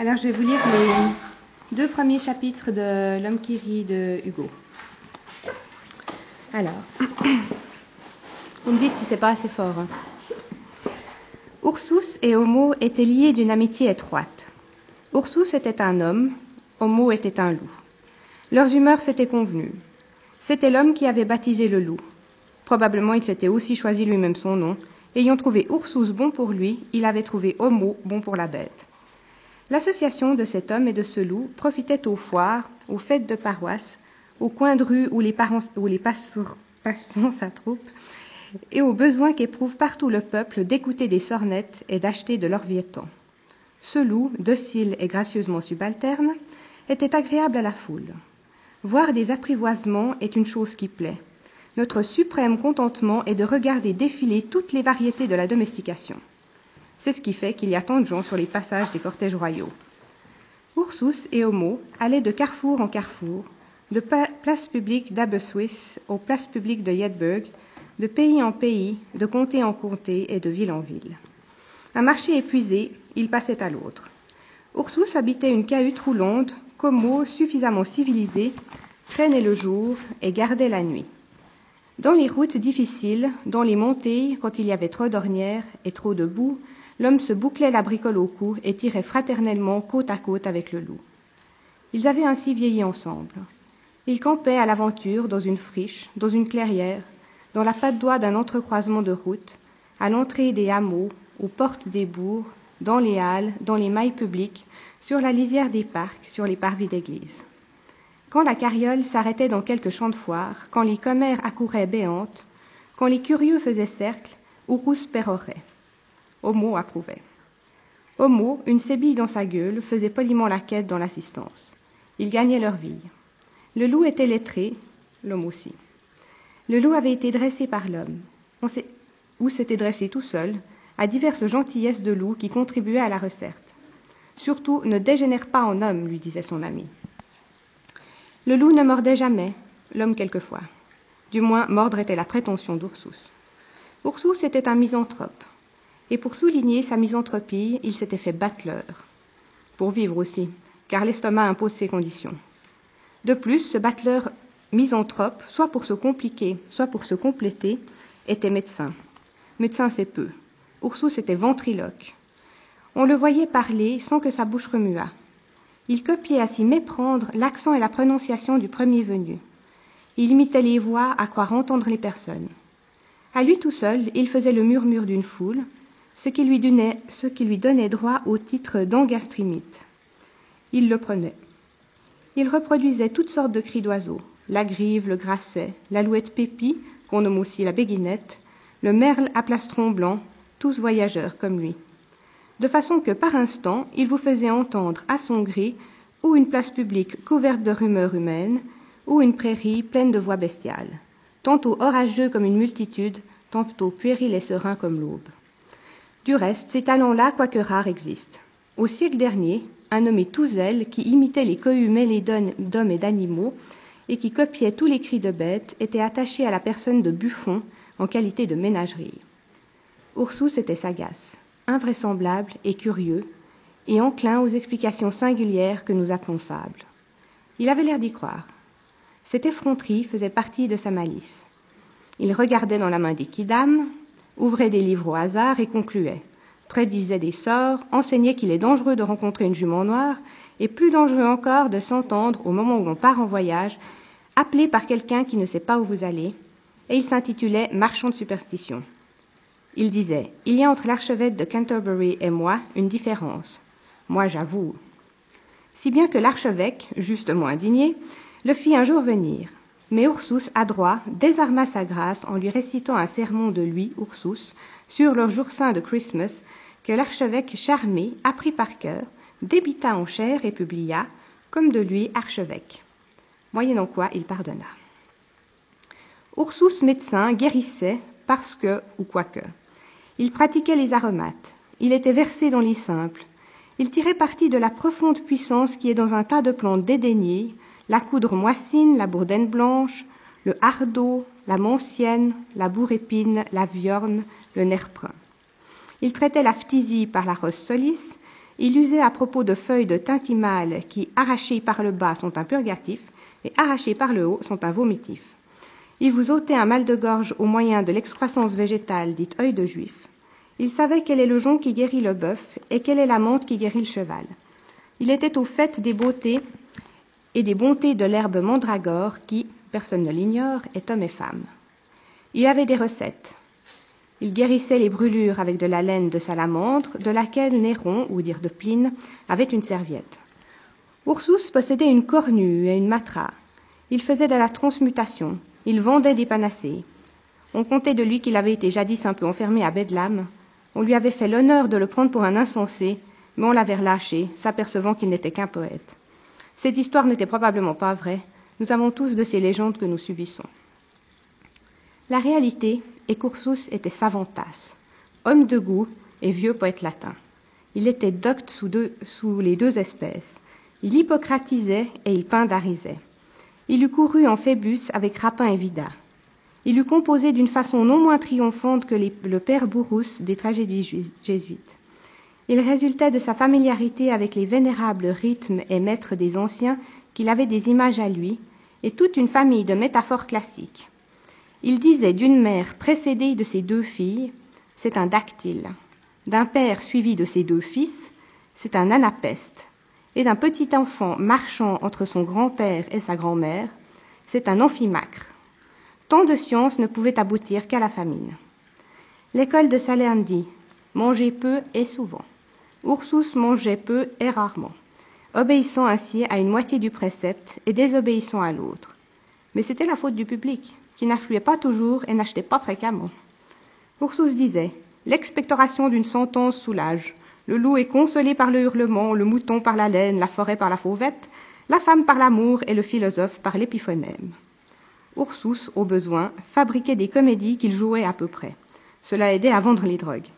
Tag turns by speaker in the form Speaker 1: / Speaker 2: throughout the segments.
Speaker 1: Alors, je vais vous lire les deux premiers chapitres de L'homme qui rit de Hugo. Alors, vous me dites si c'est pas assez fort. Hein. Ursus et Homo étaient liés d'une amitié étroite. Ursus était un homme, Homo était un loup. Leurs humeurs s'étaient convenues. C'était l'homme qui avait baptisé le loup. Probablement il s'était aussi choisi lui-même son nom. Ayant trouvé Ursus bon pour lui, il avait trouvé Homo bon pour la bête. L'association de cet homme et de ce loup profitait aux foires, aux fêtes de paroisse, aux coins de rue où les, passants s'attroupent, et aux besoins qu'éprouve partout le peuple d'écouter des sornettes et d'acheter de leur vietton. Ce loup, docile et gracieusement subalterne, était agréable à la foule. Voir des apprivoisements est une chose qui plaît. Notre suprême contentement est de regarder défiler toutes les variétés de la domestication. C'est ce qui fait qu'il y a tant de gens sur les passages des cortèges royaux. Ursus et Homo allaient de carrefour en carrefour, de place publique d'Aberystwyth aux places publiques de Jedburgh, de pays en pays, de comté en comté et de ville en ville. Un marché épuisé, il passait à l'autre. Ursus habitait une cahute roulante qu'Homo, suffisamment civilisé, traînait le jour et gardait la nuit. Dans les routes difficiles, dans les montées, quand il y avait trop d'ornières et trop de boue, l'homme se bouclait la bricole au cou et tirait fraternellement côte à côte avec le loup. Ils avaient ainsi vieilli ensemble. Ils campaient à l'aventure dans une friche, dans une clairière, dans la patte d'oie d'un entrecroisement de routes, à l'entrée des hameaux, aux portes des bourgs, dans les halles, dans les mailles publiques, sur la lisière des parcs, sur les parvis d'église. Quand la carriole s'arrêtait dans quelques champs de foire, quand les commères accouraient béantes, quand les curieux faisaient cercle, Ourous pérorait. Homo approuvait. Homo, une sébille dans sa gueule, faisait poliment la quête dans l'assistance. Ils gagnaient leur vie. Le loup était lettré, l'homme aussi. Le loup avait été dressé par l'homme, ou s'était dressé tout seul, à diverses gentillesses de loup qui contribuaient à la recette. Surtout, ne dégénère pas en homme, lui disait son ami. Le loup ne mordait jamais, l'homme quelquefois. Du moins, mordre était la prétention d'Ursus. Ursus était un misanthrope et pour souligner sa misanthropie, il s'était fait battleur. Pour vivre aussi, car l'estomac impose ses conditions. De plus, ce battleur misanthrope, soit pour se compliquer, soit pour se compléter, était médecin. Médecin, c'est peu. Ursus était ventriloque. On le voyait parler sans que sa bouche remuât. Il copiait à s'y méprendre l'accent et la prononciation du premier venu. Il imitait les voix à croire entendre les personnes. À lui tout seul, il faisait le murmure d'une foule, ce qui lui donnait, droit au titre d'angastrimite. Il le prenait. Il reproduisait toutes sortes de cris d'oiseaux, la grive, le grasset, l'alouette pépi, qu'on nomme aussi la béguinette, le merle à plastron blanc, tous voyageurs comme lui. De façon que par instant, il vous faisait entendre à son gré ou une place publique couverte de rumeurs humaines, ou une prairie pleine de voix bestiales, tantôt orageux comme une multitude, tantôt puéril et serein comme l'aube. Du reste, ces talents-là, quoique rares, existent. Au siècle dernier, un nommé Touzel, qui imitait les cohues mêlés d'hommes et d'animaux, et qui copiait tous les cris de bêtes, était attaché à la personne de Buffon en qualité de ménagerie. Ursus était sagace, invraisemblable et curieux, et enclin aux explications singulières que nous appelons fables. Il avait l'air d'y croire. Cette effronterie faisait partie de sa malice. Il regardait dans la main des quidam, ouvrait des livres au hasard et concluait, prédisait des sorts, enseignait qu'il est dangereux de rencontrer une jument noire, et plus dangereux encore de s'entendre, au moment où l'on part en voyage, appelé par quelqu'un qui ne sait pas où vous allez, et il s'intitulait Marchand de superstition. Il disait Il y a entre l'archevêque de Canterbury et moi une différence. Moi, j'avoue. Si bien que l'archevêque, justement indigné, le fit un jour venir, mais Ursus, adroit, désarma sa grâce en lui récitant un sermon de lui, Ursus, sur leur jour saint de Christmas, que l'archevêque charmé apprit par cœur, débita en chair et publia, comme de lui archevêque. Moyennant quoi il pardonna. Ursus médecin guérissait parce que, ou quoique. Il pratiquait les aromates. Il était versé dans les simples. Il tirait parti de la profonde puissance qui est dans un tas de plantes dédaignées, la coudre moissine, la bourdaine blanche, le hardeau, la moncienne, la bourrépine, la viorne, le nerf brun. Il traitait la phtisie par la rose solis Il usait à propos de feuilles de tintimale qui, arrachées par le bas, sont un purgatif et arrachées par le haut, sont un vomitif. Il vous ôtait un mal de gorge au moyen de l'excroissance végétale dite œil de juif. Il savait quel est le jonc qui guérit le bœuf et quelle est la menthe qui guérit le cheval. Il était au fait des beautés et des bontés de l'herbe mandragore qui, personne ne l'ignore, est homme et femme. Il avait des recettes. Il guérissait les brûlures avec de la laine de salamandre, de laquelle Néron, ou dire de Pline, avait une serviette. Ursus possédait une cornue et une matra. Il faisait de la transmutation. Il vendait des panacées. On comptait de lui qu'il avait été jadis un peu enfermé à Bedlam. On lui avait fait l'honneur de le prendre pour un insensé, mais on l'avait relâché, s'apercevant qu'il n'était qu'un poète. Cette histoire n'était probablement pas vraie. Nous avons tous de ces légendes que nous subissons. La réalité est qu'Ursus était savantasse, homme de goût et vieux poète latin. Il était docte sous, les deux espèces. Il hippocratisait et il pindarisait. Il eût couru en Phébus avec Rapin et Vida. Il eût composé d'une façon non moins triomphante que le père Bourrousse des tragédies jésuites. Il résultait de sa familiarité avec les vénérables rythmes et maîtres des anciens qu'il avait des images à lui, et toute une famille de métaphores classiques. Il disait d'une mère précédée de ses deux filles, c'est un dactyle, d'un père suivi de ses deux fils, c'est un anapeste, et d'un petit enfant marchant entre son grand-père et sa grand-mère, c'est un amphimacre. Tant de sciences ne pouvaient aboutir qu'à la famine. L'école de Salerne dit Mangez peu et souvent. Ursus mangeait peu et rarement, obéissant ainsi à une moitié du précepte et désobéissant à l'autre. Mais c'était la faute du public, qui n'affluait pas toujours et n'achetait pas fréquemment. Ursus disait L'expectoration d'une sentence soulage. Le loup est consolé par le hurlement, le mouton par la laine, la forêt par la fauvette, la femme par l'amour et le philosophe par l'épiphonème. Ursus, au besoin, fabriquait des comédies qu'il jouait à peu près. Cela aidait à vendre les drogues.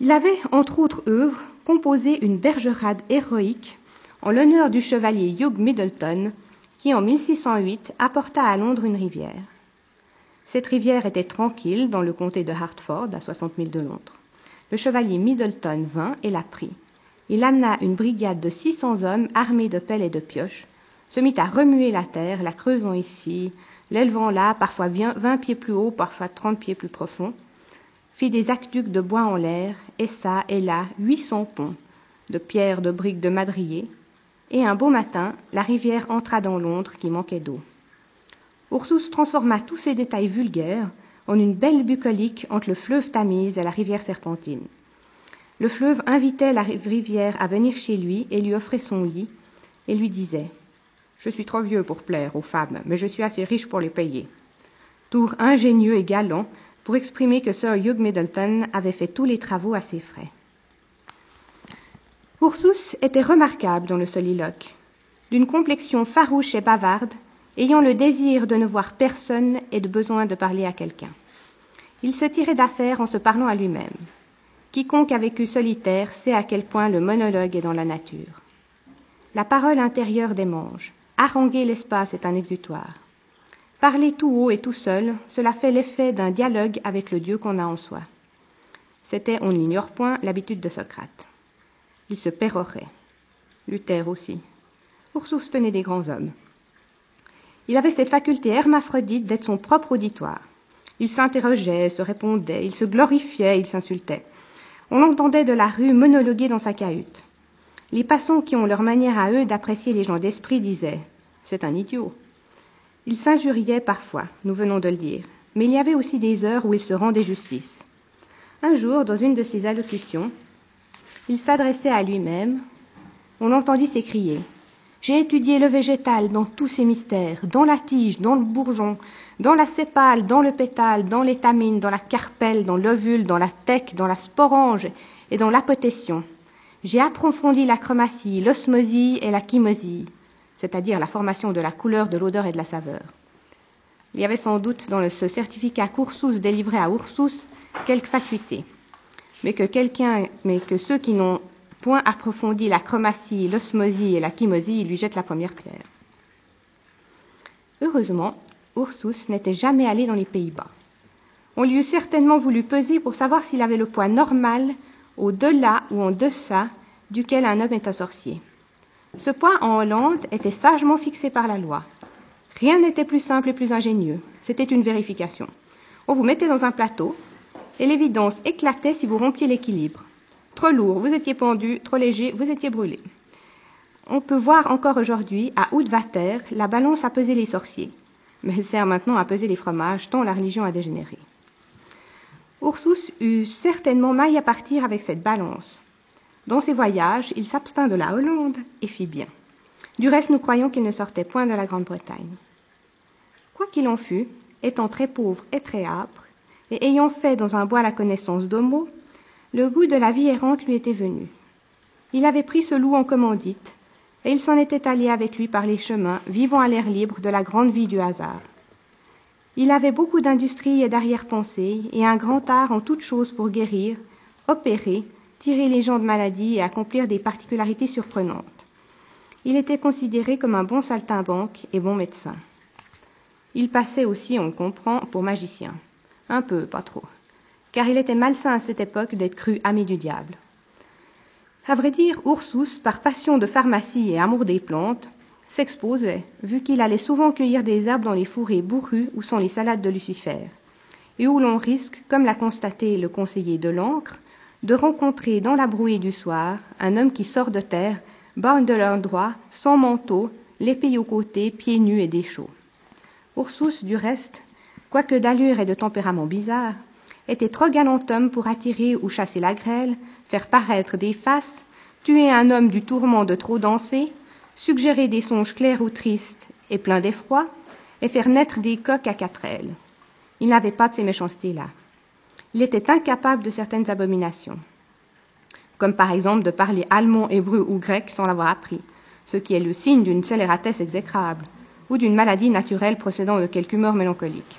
Speaker 1: Il avait, entre autres œuvres, composé une bergerade héroïque en l'honneur du chevalier Hugh Middleton, qui en 1608 apporta à Londres une rivière. Cette rivière était tranquille dans le comté de Hartford, à 60 milles de Londres. Le chevalier Middleton vint et la prit. Il amena une brigade de 600 hommes armés de pelles et de pioches, se mit à remuer la terre, la creusant ici, l'élevant là, parfois vingt pieds plus haut, parfois trente pieds plus profond, fit des aqueducs de bois en l'air, et ça et là huit cents ponts, de pierres, de briques, de madriers, et un beau matin, la rivière entra dans Londres qui manquait d'eau. Ursus transforma tous ces détails vulgaires en une belle bucolique entre le fleuve Tamise et la rivière Serpentine. Le fleuve invitait la rivière à venir chez lui et lui offrait son lit, et lui disait Je suis trop vieux pour plaire aux femmes, mais je suis assez riche pour les payer. Tour ingénieux et galant, pour exprimer que Sir Hugh Middleton avait fait tous les travaux à ses frais. Ursus était remarquable dans le soliloque, d'une complexion farouche et bavarde, ayant le désir de ne voir personne et de besoin de parler à quelqu'un. Il se tirait d'affaire en se parlant à lui-même. Quiconque a vécu solitaire sait à quel point le monologue est dans la nature. La parole intérieure démange. Haranguer l'espace est un exutoire. Parler tout haut et tout seul, cela fait l'effet d'un dialogue avec le Dieu qu'on a en soi. C'était, on n'ignore point, l'habitude de Socrate. Il se pérorait. Luther aussi. Ursus tenait des grands hommes. Il avait cette faculté hermaphrodite d'être son propre auditoire. Il s'interrogeait, se répondait, il se glorifiait, il s'insultait. On l'entendait de la rue monologuer dans sa cahute. Les passants qui ont leur manière à eux d'apprécier les gens d'esprit disaient C'est un idiot. Il s'injuriait parfois, nous venons de le dire, mais il y avait aussi des heures où il se rendait justice. Un jour, dans une de ses allocutions, il s'adressait à lui-même. On l'entendit s'écrier J'ai étudié le végétal dans tous ses mystères, dans la tige, dans le bourgeon, dans la sépale, dans le pétale, dans l'étamine, dans la carpelle, dans l'ovule, dans la tech, dans la sporange et dans l'apotétion. J'ai approfondi la chromatie, l'osmosie et la chymosie c'est-à-dire la formation de la couleur, de l'odeur et de la saveur. Il y avait sans doute dans ce certificat Cursus délivré à Ursus quelques facultés, mais que, quelqu'un, mais que ceux qui n'ont point approfondi la chromatie, l'osmosie et la chymosie lui jettent la première pierre. Heureusement, Ursus n'était jamais allé dans les Pays-Bas. On lui eût certainement voulu peser pour savoir s'il avait le poids normal au-delà ou en deçà duquel un homme est un sorcier. Ce point en Hollande était sagement fixé par la loi. Rien n'était plus simple et plus ingénieux. C'était une vérification. On vous mettait dans un plateau, et l'évidence éclatait si vous rompiez l'équilibre. Trop lourd, vous étiez pendu, trop léger, vous étiez brûlé. On peut voir encore aujourd'hui, à Oudvater, la balance à peser les sorciers. Mais elle sert maintenant à peser les fromages, tant la religion a dégénéré. Ursus eut certainement maille à partir avec cette balance. Dans ses voyages, il s'abstint de la Hollande et fit bien. Du reste, nous croyons qu'il ne sortait point de la Grande-Bretagne. Quoi qu'il en fût, étant très pauvre et très âpre, et ayant fait dans un bois la connaissance d'Homo, le goût de la vie errante lui était venu. Il avait pris ce loup en commandite, et il s'en était allé avec lui par les chemins, vivant à l'air libre de la grande vie du hasard. Il avait beaucoup d'industrie et d'arrière-pensée, et un grand art en toutes choses pour guérir, opérer, tirer les gens de maladie et accomplir des particularités surprenantes. Il était considéré comme un bon saltimbanque et bon médecin. Il passait aussi, on comprend, pour magicien. Un peu, pas trop. Car il était malsain à cette époque d'être cru ami du diable. À vrai dire, Ursus, par passion de pharmacie et amour des plantes, s'exposait, vu qu'il allait souvent cueillir des herbes dans les fourrés bourrus où sont les salades de Lucifer, et où l'on risque, comme l'a constaté le conseiller de l'encre, de rencontrer dans la brouée du soir un homme qui sort de terre, borne de l'endroit, sans manteau, l'épée au côté, pieds nus et déchauds. Ursus, du reste, quoique d'allure et de tempérament bizarre, était trop galant homme pour attirer ou chasser la grêle, faire paraître des faces, tuer un homme du tourment de trop danser, suggérer des songes clairs ou tristes et pleins d'effroi, et faire naître des coqs à quatre ailes. Il n'avait pas de ces méchancetés-là. Il était incapable de certaines abominations, comme par exemple de parler allemand, hébreu ou grec sans l'avoir appris, ce qui est le signe d'une scélératesse exécrable, ou d'une maladie naturelle procédant de quelque humeur mélancolique.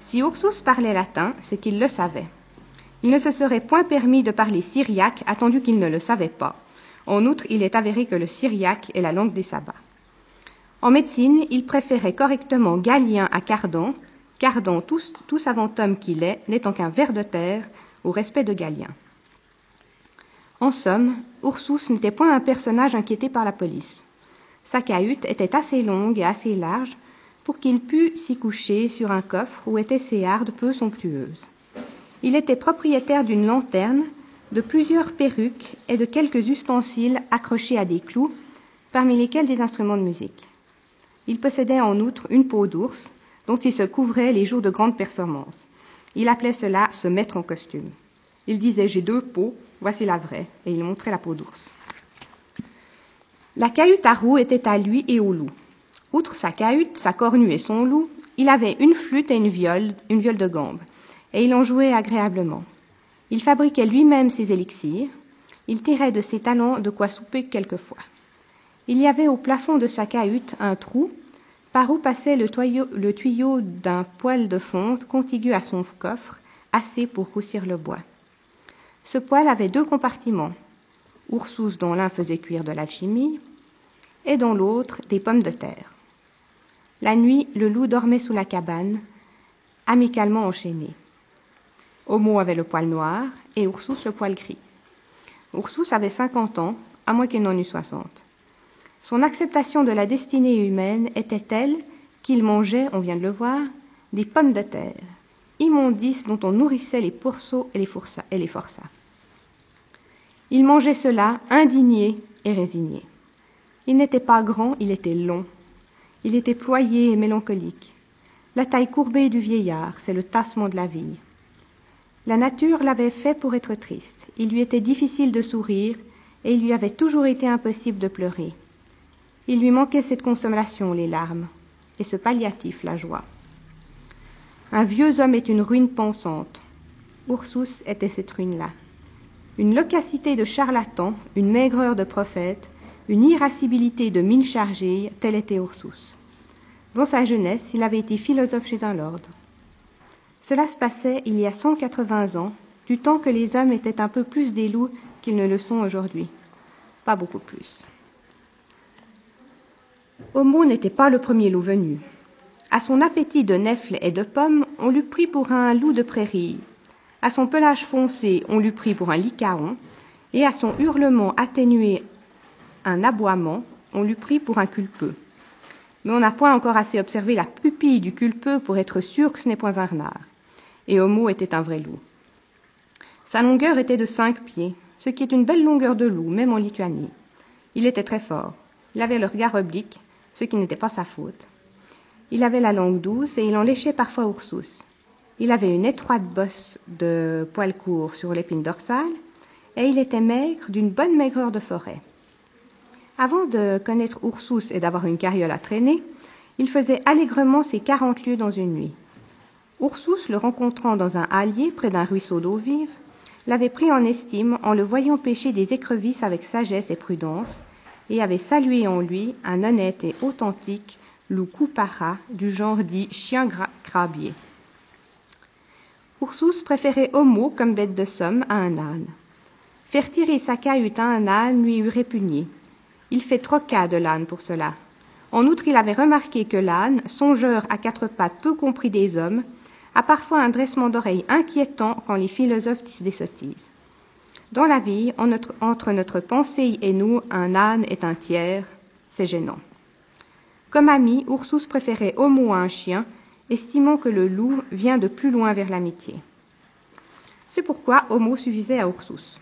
Speaker 1: Si Ursus parlait latin, c'est qu'il le savait. Il ne se serait point permis de parler syriaque, attendu qu'il ne le savait pas. En outre, il est avéré que le syriaque est la langue des sabbats. En médecine, il préférait correctement Galien à Cardan, Cardan, tout, tout savant homme qu'il est, n'étant qu'un ver de terre, au respect de Galien. En somme, Ursus n'était point un personnage inquiété par la police. Sa cahute était assez longue et assez large pour qu'il pût s'y coucher sur un coffre où étaient ses hardes peu somptueuses. Il était propriétaire d'une lanterne, de plusieurs perruques et de quelques ustensiles accrochés à des clous, parmi lesquels des instruments de musique. Il possédait en outre une peau d'ours, dont il se couvrait les jours de grandes performances. Il appelait cela se mettre en costume. Il disait J'ai deux peaux, voici la vraie, et il montrait la peau d'ours. La cahute à roue était à lui et au loup. Outre sa cahute, sa cornue et son loup, il avait une flûte et une viole, une viole de gambe, et il en jouait agréablement. Il fabriquait lui-même ses élixirs, il tirait de ses talents de quoi souper quelquefois. Il y avait au plafond de sa cahute un trou par où passait le, tuyau d'un poêle de fonte contigu à son coffre, assez pour roussir le bois. Ce poêle avait deux compartiments, Ursus dont l'un faisait cuire de l'alchimie, et dans l'autre des pommes de terre. La nuit, le loup dormait sous la cabane, amicalement enchaîné. Homo avait le poil noir et Ursus le poil gris. Ursus avait cinquante ans, à moins qu'il n'en eût soixante. Son acceptation de la destinée humaine était telle qu'il mangeait, on vient de le voir, des pommes de terre, immondices dont on nourrissait les pourceaux et les, forçats. Il mangeait cela indigné et résigné. Il n'était pas grand, il était long, il était ployé et mélancolique. La taille courbée du vieillard, c'est le tassement de la vie. La nature l'avait fait pour être triste. Il lui était difficile de sourire et il lui avait toujours été impossible de pleurer. Il lui manquait cette consommation, les larmes, et ce palliatif, la joie. Un vieux homme est une ruine pensante. Ursus était cette ruine-là. Une locacité de charlatan, une maigreur de prophète, une irascibilité de mine chargée, tel était Ursus. Dans sa jeunesse, il avait été philosophe chez un lord. Cela se passait il y a cent quatre-vingts ans, du temps que les hommes étaient un peu plus des loups qu'ils ne le sont aujourd'hui. Pas beaucoup plus. Homo n'était pas le premier loup venu. À son appétit de nèfles et de pommes, on l'eût pris pour un loup de prairie. À son pelage foncé, on l'eut pris pour un licaon, et à son hurlement atténué un aboiement, on l'eût pris pour un culpeux. Mais on n'a point encore assez observé la pupille du culpeux pour être sûr que ce n'est point un renard. Et Homo était un vrai loup. Sa longueur était de cinq pieds, ce qui est une belle longueur de loup, même en Lituanie. Il était très fort. Il avait le regard oblique, ce qui n'était pas sa faute. Il avait la langue douce et il en léchait parfois Ursus. Il avait une étroite bosse de poils courts sur l'épine dorsale et il était maigre d'une bonne maigreur de forêt. Avant de connaître Ursus et d'avoir une carriole à traîner, il faisait allègrement ses quarante lieues dans une nuit. Ursus, le rencontrant dans un hallier près d'un ruisseau d'eau vive, l'avait pris en estime en le voyant pêcher des écrevisses avec sagesse et prudence, et avait salué en lui un honnête et authentique loup coupara du genre dit chien crabier. Ursus préférait Homo comme bête de somme à un âne. Faire tirer sa cahute à un âne lui eût répugné, il fait trop cas de l'âne pour cela. En outre, il avait remarqué que l'âne, songeur à quatre pattes peu compris des hommes, a parfois un dressement d'oreilles inquiétant quand les philosophes disent des sottises. Dans la vie, entre notre pensée et nous, un âne est un tiers, c'est gênant. Comme ami, Ursus préférait Homo à un chien, estimant que le loup vient de plus loin vers l'amitié. C'est pourquoi Homo suffisait à Ursus.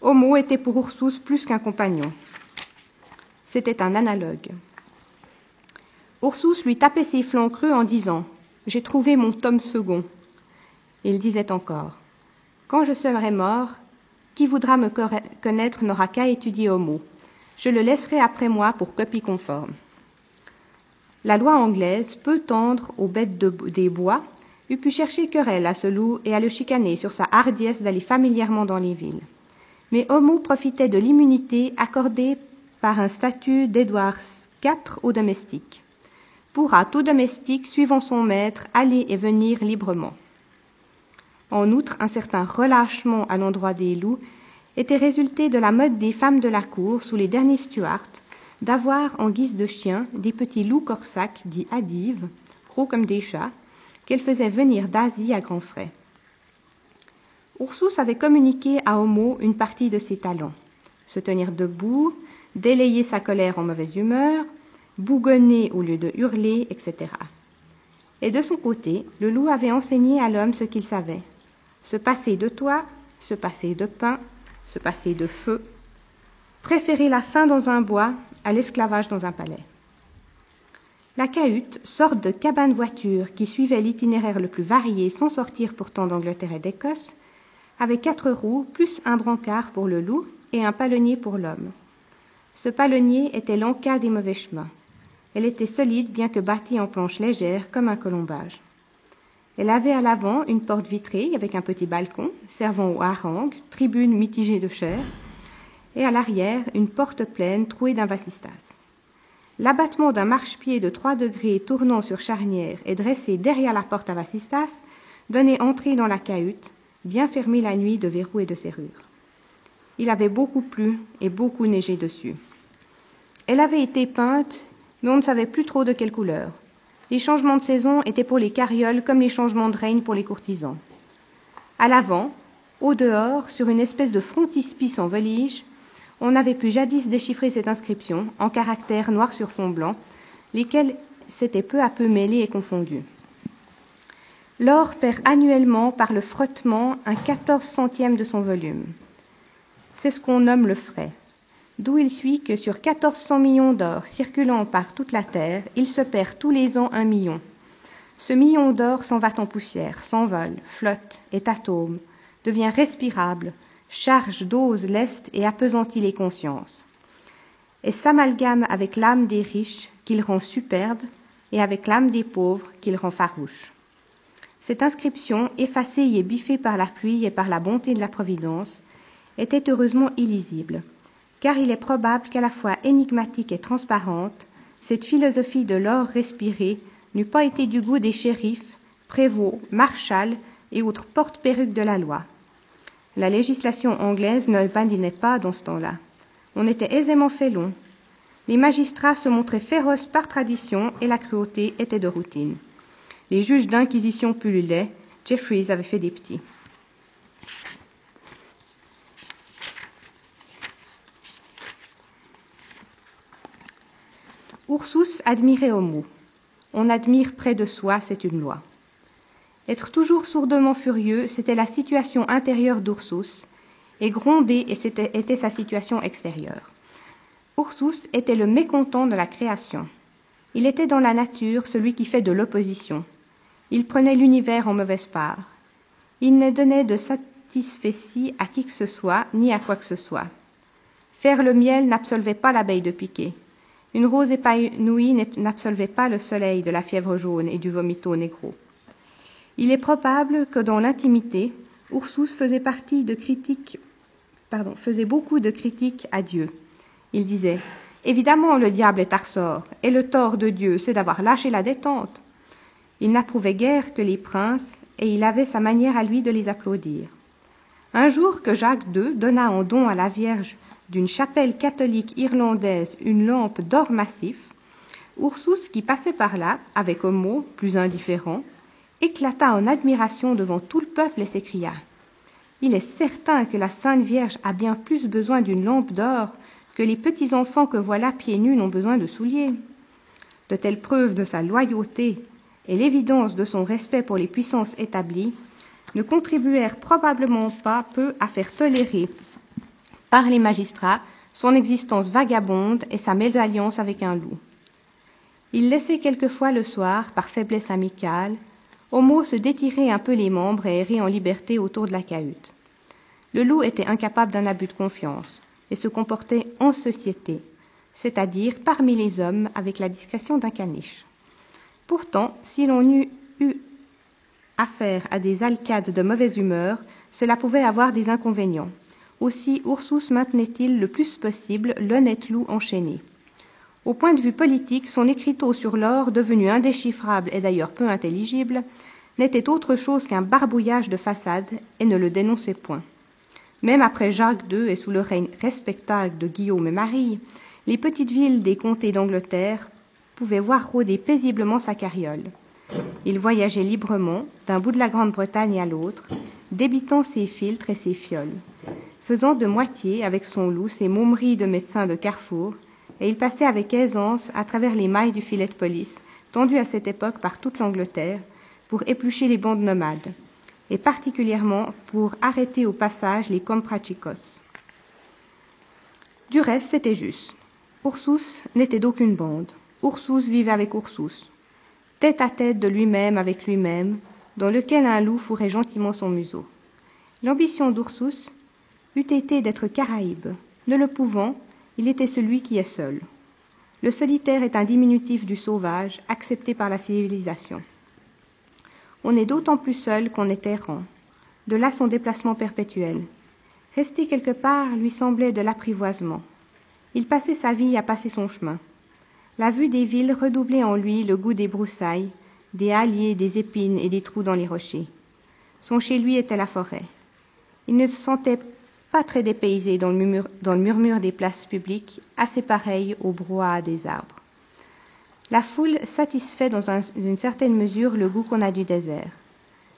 Speaker 1: Homo était pour Ursus plus qu'un compagnon. C'était un analogue. Ursus lui tapait ses flancs creux en disant J'ai trouvé mon tome second. Il disait encore Quand je serai mort, qui voudra me connaître n'aura qu'à étudier Homo. Je le laisserai après moi pour copie conforme. La loi anglaise, peu tendre aux bêtes des bois, eût pu chercher querelle à ce loup et à le chicaner sur sa hardiesse d'aller familièrement dans les villes. Mais Homo profitait de l'immunité accordée par un statut d'Édouard IV au domestique. Pourra tout domestique, suivant son maître, aller et venir librement. En outre, un certain relâchement à l'endroit des loups était résulté de la mode des femmes de la cour sous les derniers Stuarts d'avoir en guise de chiens des petits loups corsacs dits adives, gros comme des chats, qu'elles faisaient venir d'Asie à grands frais. Ursus avait communiqué à Homo une partie de ses talents se tenir debout, délayer sa colère en mauvaise humeur, bougonner au lieu de hurler, etc. Et de son côté, le loup avait enseigné à l'homme ce qu'il savait se passer de toit, se passer de pain, se passer de feu, préférer la faim dans un bois à l'esclavage dans un palais. La cahute, sorte de cabane-voiture qui suivait l'itinéraire le plus varié sans sortir pourtant d'Angleterre et d'Écosse, avait quatre roues plus un brancard pour le loup et un palonnier pour l'homme. Ce palonnier était l'encas des mauvais chemins. Elle était solide, bien que bâtie en planches légères, comme un colombage. Elle avait à l'avant une porte vitrée avec un petit balcon servant aux harangues, tribune mitigée de chair, et à l'arrière une porte pleine trouée d'un vasistas. L'abattement d'un marchepied de trois degrés tournant sur charnière et dressé derrière la porte à vasistas donnait entrée dans la cahute, bien fermée la nuit de verrous et de serrures. Il avait beaucoup plu et beaucoup neigé dessus. Elle avait été peinte, mais on ne savait plus trop de quelle couleur. Les changements de saison étaient pour les carrioles comme les changements de règne pour les courtisans. À l'avant, au dehors, sur une espèce de frontispice en volige, on avait pu jadis déchiffrer cette inscription en caractères noirs sur fond blanc, lesquels s'étaient peu à peu mêlés et confondus. L'or perd annuellement par le frottement un quatorze centième de son volume c'est ce qu'on nomme le frais. D'où il suit que sur 1400 millions d'or circulant par toute la terre, il se perd tous les ans un million. Ce million d'or s'en va en poussière, s'envole, flotte, est atome, devient respirable, charge, dose, leste et appesantit les consciences. Et s'amalgame avec l'âme des riches qu'il rend superbe et avec l'âme des pauvres qu'il rend farouche. Cette inscription, effacée et biffée par la pluie et par la bonté de la Providence, était heureusement illisible, car il est probable qu'à la fois énigmatique et transparente, cette philosophie de l'or respiré n'eût pas été du goût des shérifs, prévôts, marshals et autres porte-perruques de la loi. La législation anglaise ne badinait pas dans ce temps-là. On était aisément fait long. Les magistrats se montraient féroces par tradition et la cruauté était de routine. Les juges d'inquisition pullulaient. Jeffreys avait fait des petits. Ursus admirait Homo. On admire près de soi, c'est une loi. Être toujours sourdement furieux, c'était la situation intérieure d'Ursus, et gronder était sa situation extérieure. Ursus était le mécontent de la création. Il était dans la nature celui qui fait de l'opposition. Il prenait l'univers en mauvaise part. Il ne donnait de satisfecit à qui que ce soit, ni à quoi que ce soit. Faire le miel n'absolvait pas l'abeille de piquer. Une rose épanouie n'absolvait pas le soleil de la fièvre jaune et du vomito négro. Il est probable que dans l'intimité, Ursus faisait partie de critiques, pardon, faisait beaucoup de critiques à Dieu. Il disait Évidemment, le diable est Arsor, et le tort de Dieu, c'est d'avoir lâché la détente. Il n'approuvait guère que les princes, et il avait sa manière à lui de les applaudir. Un jour que Jacques II donna en don à la Vierge d'une chapelle catholique irlandaise une lampe d'or massif, Ursus, qui passait par là, avec Homo, plus indifférent, éclata en admiration devant tout le peuple et s'écria Il est certain que la Sainte Vierge a bien plus besoin d'une lampe d'or que les petits enfants que voilà pieds nus n'ont besoin de souliers. De telles preuves de sa loyauté et l'évidence de son respect pour les puissances établies ne contribuèrent probablement pas peu à faire tolérer par les magistrats son existence vagabonde et sa mésalliance avec un loup. Il laissait quelquefois le soir, par faiblesse amicale, Homo se détirer un peu les membres et errer en liberté autour de la cahute. Le loup était incapable d'un abus de confiance et se comportait en société, c'est-à-dire parmi les hommes avec la discrétion d'un caniche. Pourtant, si l'on eût eu affaire à des alcades de mauvaise humeur, cela pouvait avoir des inconvénients. Aussi Ursus maintenait-il le plus possible l'honnête loup enchaîné. Au point de vue politique, son écriteau sur l'or, devenu indéchiffrable et d'ailleurs peu intelligible, n'était autre chose qu'un barbouillage de façade et ne le dénonçait point. Même après Jacques II et sous le règne respectable de Guillaume et Marie, les petites villes des comtés d'Angleterre pouvaient voir rôder paisiblement sa carriole. Il voyageait librement d'un bout de la Grande-Bretagne à l'autre, débitant ses filtres et ses fioles, faisant de moitié avec son loup ses momeries de médecin de Carrefour, et il passait avec aisance à travers les mailles du filet de police, tendu à cette époque par toute l'Angleterre, pour éplucher les bandes nomades, et particulièrement pour arrêter au passage les comprachicos. Du reste, c'était juste. Ursus n'était d'aucune bande. Ursus vivait avec Ursus, tête à tête de lui-même avec lui-même, dans lequel un loup fourrait gentiment son museau. L'ambition d'Ursus eût été d'être Caraïbe. Ne le pouvant, il était celui qui est seul. Le solitaire est un diminutif du sauvage, accepté par la civilisation. On est d'autant plus seul qu'on est errant. De là son déplacement perpétuel. Rester quelque part lui semblait de l'apprivoisement. Il passait sa vie à passer son chemin. La vue des villes redoublait en lui le goût des broussailles, des halliers, des épines et des trous dans les rochers. Son chez lui était la forêt. Il ne se sentait pas très dépaysé dans le, murmure, des places publiques, assez pareil au brouhaha des arbres. La foule satisfait dans un, une certaine mesure le goût qu'on a du désert.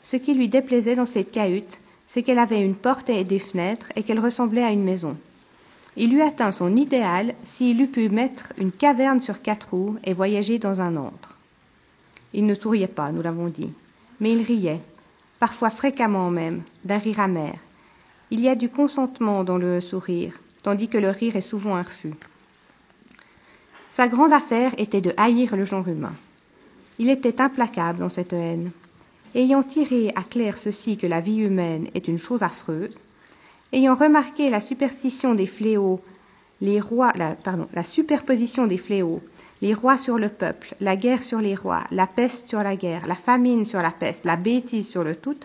Speaker 1: Ce qui lui déplaisait dans cette cahute, c'est qu'elle avait une porte et des fenêtres et qu'elle ressemblait à une maison. Il eût atteint son idéal s'il eût pu mettre une caverne sur quatre roues et voyager dans un antre. Il ne souriait pas, nous l'avons dit, mais il riait, parfois fréquemment même, d'un rire amer, il y a du consentement dans le sourire, tandis que le rire est souvent un refus. Sa grande affaire était de haïr le genre humain. Il était implacable dans cette haine. Ayant tiré à clair ceci que la vie humaine est une chose affreuse, ayant remarqué la superstition des fléaux, les rois, la, la superposition des fléaux, les rois sur le peuple, la guerre sur les rois, la peste sur la guerre, la famine sur la peste, la bêtise sur le tout,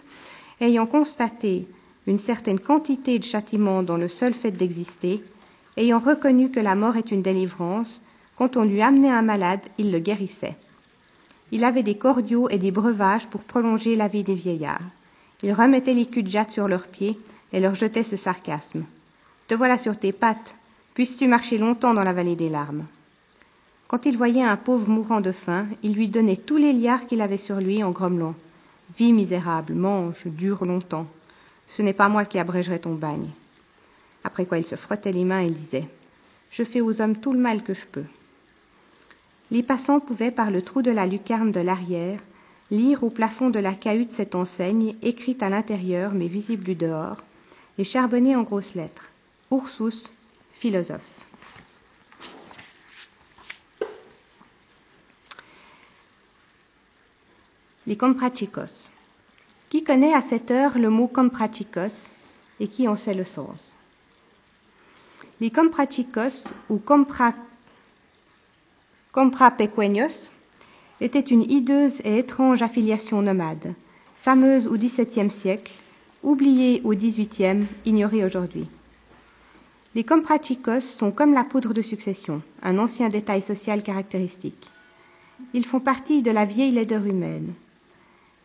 Speaker 1: ayant constaté une certaine quantité de châtiment dans le seul fait d'exister, ayant reconnu que la mort est une délivrance, quand on lui amenait un malade, il le guérissait. Il avait des cordiaux et des breuvages pour prolonger la vie des vieillards. Il remettait les culs de jatte sur leurs pieds et leur jetait ce sarcasme. Te voilà sur tes pattes, puisses-tu marcher longtemps dans la vallée des larmes. Quand il voyait un pauvre mourant de faim, il lui donnait tous les liards qu'il avait sur lui en grommelant. Vie misérable, mange, dure longtemps. Ce n'est pas moi qui abrégerai ton bagne. Après quoi il se frottait les mains et disait Je fais aux hommes tout le mal que je peux. Les passants pouvaient, par le trou de la lucarne de l'arrière, lire au plafond de la cahute cette enseigne, écrite à l'intérieur mais visible du dehors, et charbonnée en grosses lettres. Ursus, philosophe. Les comprachicos. Qui connaît à cette heure le mot comprachicos et qui en sait le sens? Les comprachicos ou compra, comprapequeños était une hideuse et étrange affiliation nomade, fameuse au XVIIe siècle, oubliée au XVIIIe, ignorée aujourd'hui. Les comprachicos sont comme la poudre de succession, un ancien détail social caractéristique. Ils font partie de la vieille laideur humaine.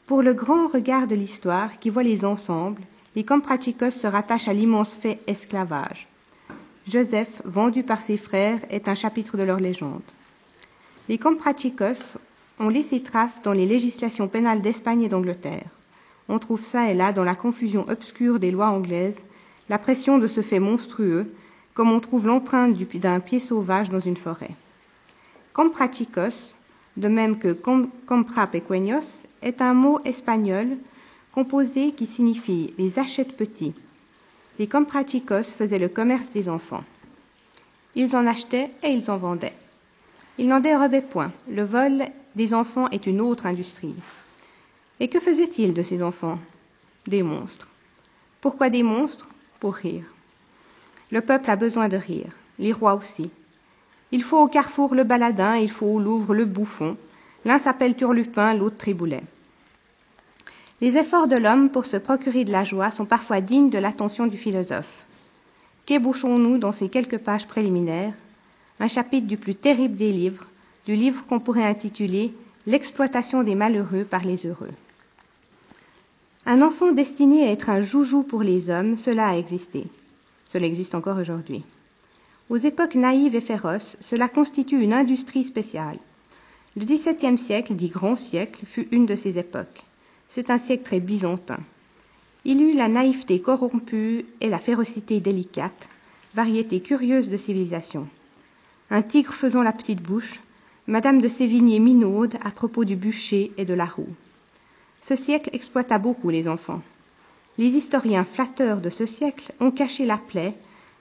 Speaker 1: Pour le grand regard de l'histoire qui voit les ensembles, les comprachicos se rattachent à l'immense fait esclavage. Joseph, vendu par ses frères, est un chapitre de leur légende. Les comprachicos on laissé trace dans les législations pénales d'Espagne et d'Angleterre. On trouve ça et là, dans la confusion obscure des lois anglaises, la pression de ce fait monstrueux, comme on trouve l'empreinte d'un pied sauvage dans une forêt. Comprachicos, de même que compra est un mot espagnol composé qui signifie les achètes petits. Les comprachicos faisaient le commerce des enfants. Ils en achetaient et ils en vendaient. Ils n'en dérobaient point. Le vol des enfants est une autre industrie. Et que faisait-il de ces enfants? Des monstres. Pourquoi des monstres? Pour rire. Le peuple a besoin de rire, les rois aussi. Il faut au carrefour le baladin, il faut au Louvre le bouffon. L'un s'appelle Turlupin, l'autre Triboulet. Les efforts de l'homme pour se procurer de la joie sont parfois dignes de l'attention du philosophe. Qu'ébauchons-nous dans ces quelques pages préliminaires? Un chapitre du plus terrible des livres, du livre qu'on pourrait intituler L'exploitation des malheureux par les heureux. Un enfant destiné à être un joujou pour les hommes, cela a existé. Cela existe encore aujourd'hui. Aux époques naïves et féroces, cela constitue une industrie spéciale. Le XVIIe siècle, dit grand siècle, fut une de ces époques. C'est un siècle très byzantin. Il eut la naïveté corrompue et la férocité délicate, variété curieuse de civilisation. Un tigre faisant la petite bouche, Madame de Sévigné minaude à propos du bûcher et de la roue. Ce siècle exploita beaucoup les enfants. Les historiens flatteurs de ce siècle ont caché la plaie,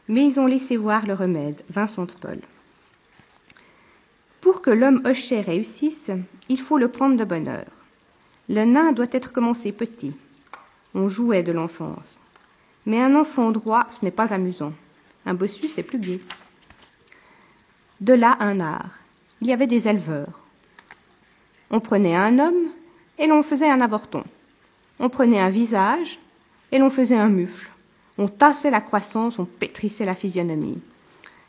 Speaker 1: mais ils ont laissé voir le remède. Vincent Paul. Pour que l'homme hochet réussisse, il faut le prendre de bonne heure. Le nain doit être commencé petit. On jouait de l'enfance. Mais un enfant droit, ce n'est pas amusant. Un bossu, c'est plus gai. De là un art il y avait des éleveurs. On prenait un homme et l'on faisait un avorton. On prenait un visage et l'on faisait un mufle. On tassait la croissance, on pétrissait la physionomie.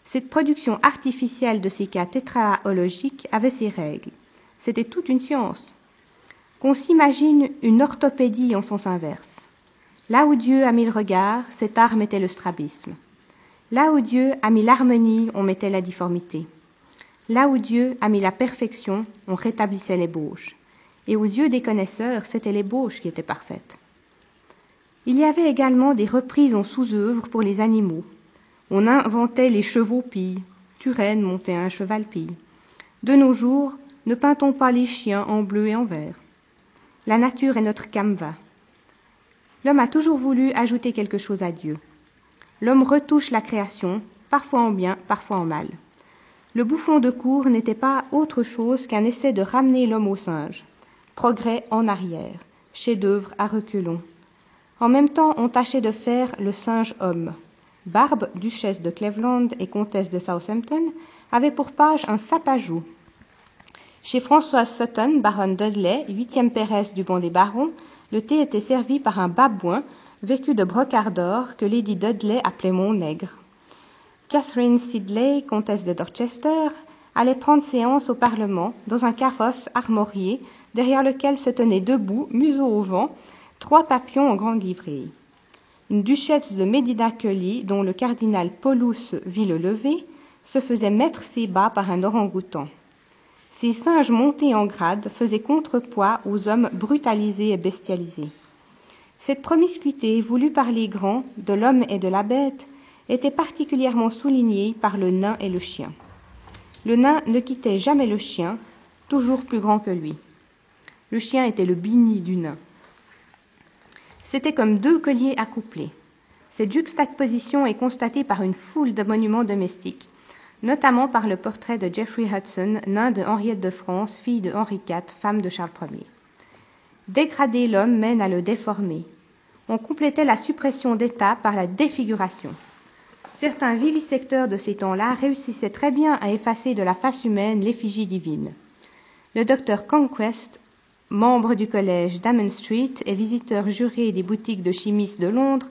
Speaker 1: Cette production artificielle de ces cas tétraologiques avait ses règles. C'était toute une science. Qu'on s'imagine une orthopédie en sens inverse. Là où Dieu a mis le regard, cet art mettait le strabisme. Là où Dieu a mis l'harmonie, on mettait la difformité. Là où Dieu a mis la perfection, on rétablissait l'ébauche. Et aux yeux des connaisseurs, c'était l'ébauche qui était parfaite. Il y avait également des reprises en sous-œuvre pour les animaux. On inventait les chevaux pilles. Turenne montait un cheval pille. De nos jours, ne peint-on pas les chiens en bleu et en vert La nature est notre canevas. L'homme a toujours voulu ajouter quelque chose à Dieu. L'homme retouche la création, parfois en bien, parfois en mal. Le bouffon de cour n'était pas autre chose qu'un essai de ramener l'homme au singe. Progrès en arrière, chef-d'œuvre à reculons. En même temps, on tâchait de faire le singe homme. Barbe, duchesse de Cleveland et comtesse de Southampton, avait pour page un sapajou. Chez Françoise Sutton, baronne Dudley, huitième péresse du banc des barons, le thé était servi par un babouin vêtu de brocart d'or que Lady Dudley appelait mon nègre. Catherine Sidley, comtesse de Dorchester, allait prendre séance au Parlement dans un carrosse armorié derrière lequel se tenaient debout, museau au vent, trois papillons en grande livrée. Une duchesse de Medina dont le cardinal Paulus vit le lever, se faisait mettre ses bas par un orang-outan. Ces singes montés en grade faisaient contrepoids aux hommes brutalisés et bestialisés. Cette promiscuité voulue par les grands, de l'homme et de la bête, était particulièrement soulignée par le nain et le chien. Le nain ne quittait jamais le chien, toujours plus grand que lui. Le chien était le bini du nain. C'était comme deux colliers accouplés. Cette juxtaposition est constatée par une foule de monuments domestiques, notamment par le portrait de Geoffrey Hudson, nain de Henriette de France, fille de Henri IV, femme de Charles Ier. Dégrader l'homme mène à le déformer. On complétait la suppression d'état par la défiguration. Certains vivisecteurs de ces temps-là réussissaient très bien à effacer de la face humaine l'effigie divine. Le docteur Conquest, membre du collège d'Ammon Street et visiteur juré des boutiques de chimistes de Londres,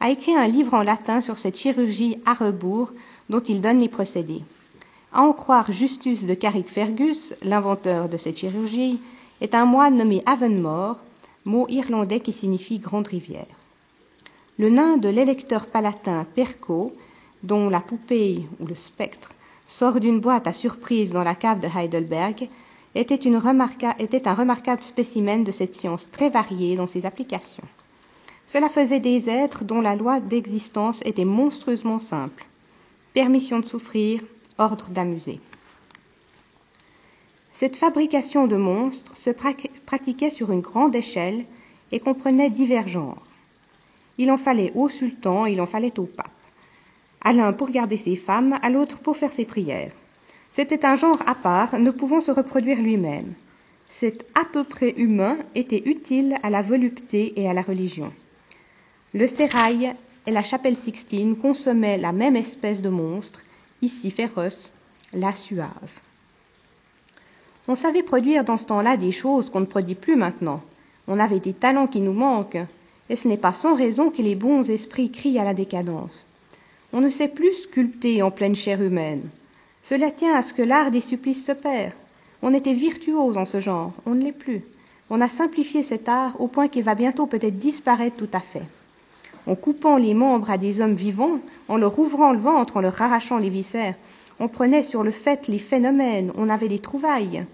Speaker 1: a écrit un livre en latin sur cette chirurgie à rebours dont il donne les procédés. À en croire Justus de Carrickfergus, l'inventeur de cette chirurgie, est un moine nommé Avonmore, mot irlandais qui signifie grande rivière. Le nain de l'électeur palatin Perco, dont la poupée ou le spectre sort d'une boîte à surprise dans la cave de Heidelberg, était, un remarquable spécimen de cette science très variée dans ses applications. Cela faisait des êtres dont la loi d'existence était monstrueusement simple. Permission de souffrir, ordre d'amuser. Cette fabrication de monstres se pratiquait sur une grande échelle et comprenait divers genres. Il en fallait au sultan, il en fallait au pape. À l'un pour garder ses femmes, à l'autre pour faire ses prières. C'était un genre à part, ne pouvant se reproduire lui-même. Cet à peu près humain était utile à la volupté et à la religion. Le sérail et la chapelle Sixtine consommaient la même espèce de monstre, ici féroce, la suave. On savait produire dans ce temps-là des choses qu'on ne produit plus maintenant. On avait des talents qui nous manquent, et ce n'est pas sans raison que les bons esprits crient à la décadence. On ne sait plus sculpter en pleine chair humaine. Cela tient à ce que l'art des supplices se perd. On était virtuose en ce genre, on ne l'est plus. On a simplifié cet art au point qu'il va bientôt peut-être disparaître tout à fait en coupant les membres à des hommes vivants, en leur ouvrant le ventre, en leur arrachant les viscères. On prenait sur le fait les phénomènes, on avait des trouvailles.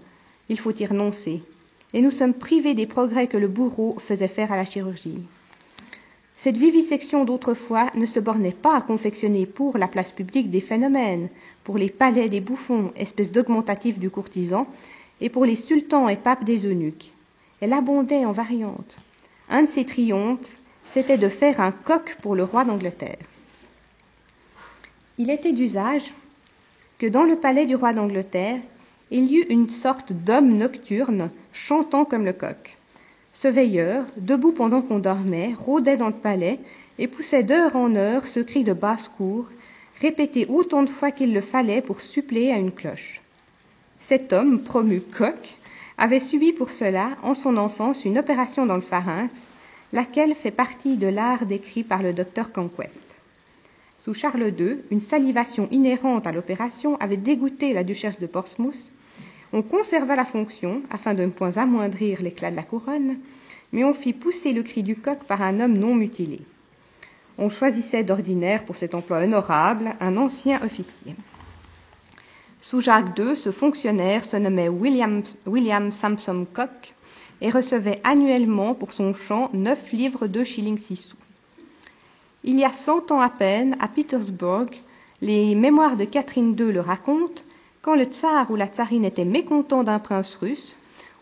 Speaker 1: Il faut y renoncer. Et nous sommes privés des progrès que le bourreau faisait faire à la chirurgie. Cette vivisection d'autrefois ne se bornait pas à confectionner pour la place publique des phénomènes, pour les palais des bouffons, espèce d'augmentatif du courtisan, et pour les sultans et papes des eunuques. Elle abondait en variantes. Un de ses triomphes c'était de faire un coq pour le roi d'Angleterre. Il était d'usage que dans le palais du roi d'Angleterre, il y eut une sorte d'homme nocturne chantant comme le coq. Ce veilleur, debout pendant qu'on dormait, rôdait dans le palais et poussait d'heure en heure ce cri de basse-cour, répété autant de fois qu'il le fallait pour suppléer à une cloche. Cet homme, promu coq, avait subi pour cela, en son enfance, une opération dans le pharynx, laquelle fait partie de l'art décrit par le docteur Conquest. Sous Charles II, une salivation inhérente à l'opération avait dégoûté la duchesse de Portsmouth. On conserva la fonction afin de ne point amoindrir l'éclat de la couronne, mais on fit pousser le cri du coq par un homme non mutilé. On choisissait d'ordinaire pour cet emploi honorable un ancien officier. Sous Jacques II, ce fonctionnaire se nommait William, William Sampson Coq et recevait annuellement pour son chant neuf livres de shillings six sous. Il y a cent ans à peine, à Petersburg, les mémoires de Catherine II le racontent, quand le tsar ou la tsarine était mécontent d'un prince russe,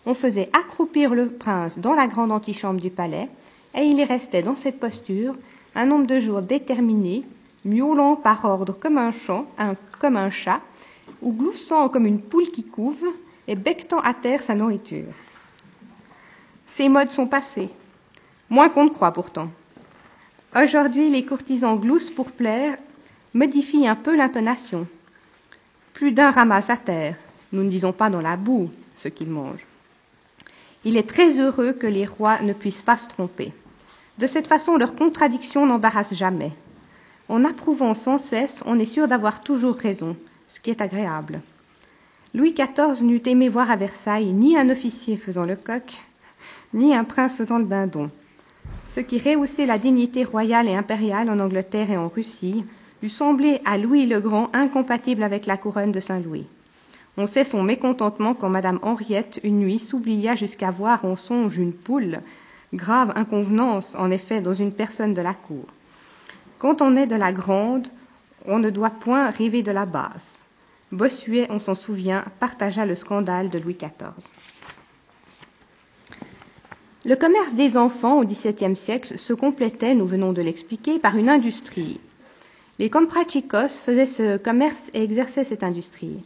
Speaker 1: on faisait accroupir le prince dans la grande antichambre du palais, et il y restait dans cette posture un nombre de jours déterminé, miaulant par ordre comme un, comme un chat, ou gloussant comme une poule qui couve, et bectant à terre sa nourriture. Ces modes sont passés, moins qu'on ne croit pourtant. Aujourd'hui, les courtisans gloussent pour plaire, modifient un peu l'intonation. Plus d'un ramasse à terre, nous ne disons pas dans la boue ce qu'ils mangent. Il est très heureux que les rois ne puissent pas se tromper. De cette façon, leur contradiction n'embarrasse jamais. En approuvant sans cesse, on est sûr d'avoir toujours raison, ce qui est agréable. Louis XIV n'eût aimé voir à Versailles ni un officier faisant le coq, ni un prince faisant le dindon. Ce qui rehaussait la dignité royale et impériale en Angleterre et en Russie lui semblait à Louis le Grand incompatible avec la couronne de Saint-Louis. On sait son mécontentement quand Madame Henriette, une nuit, s'oublia jusqu'à voir en songe une poule, grave inconvenance, en effet, dans une personne de la cour. Quand on est de la grande, on ne doit point rêver de la basse. Bossuet, on s'en souvient, partagea le scandale de Louis XIV. Le commerce des enfants au XVIIe siècle se complétait, nous venons de l'expliquer, par une industrie. Les comprachicos faisaient ce commerce et exerçaient cette industrie.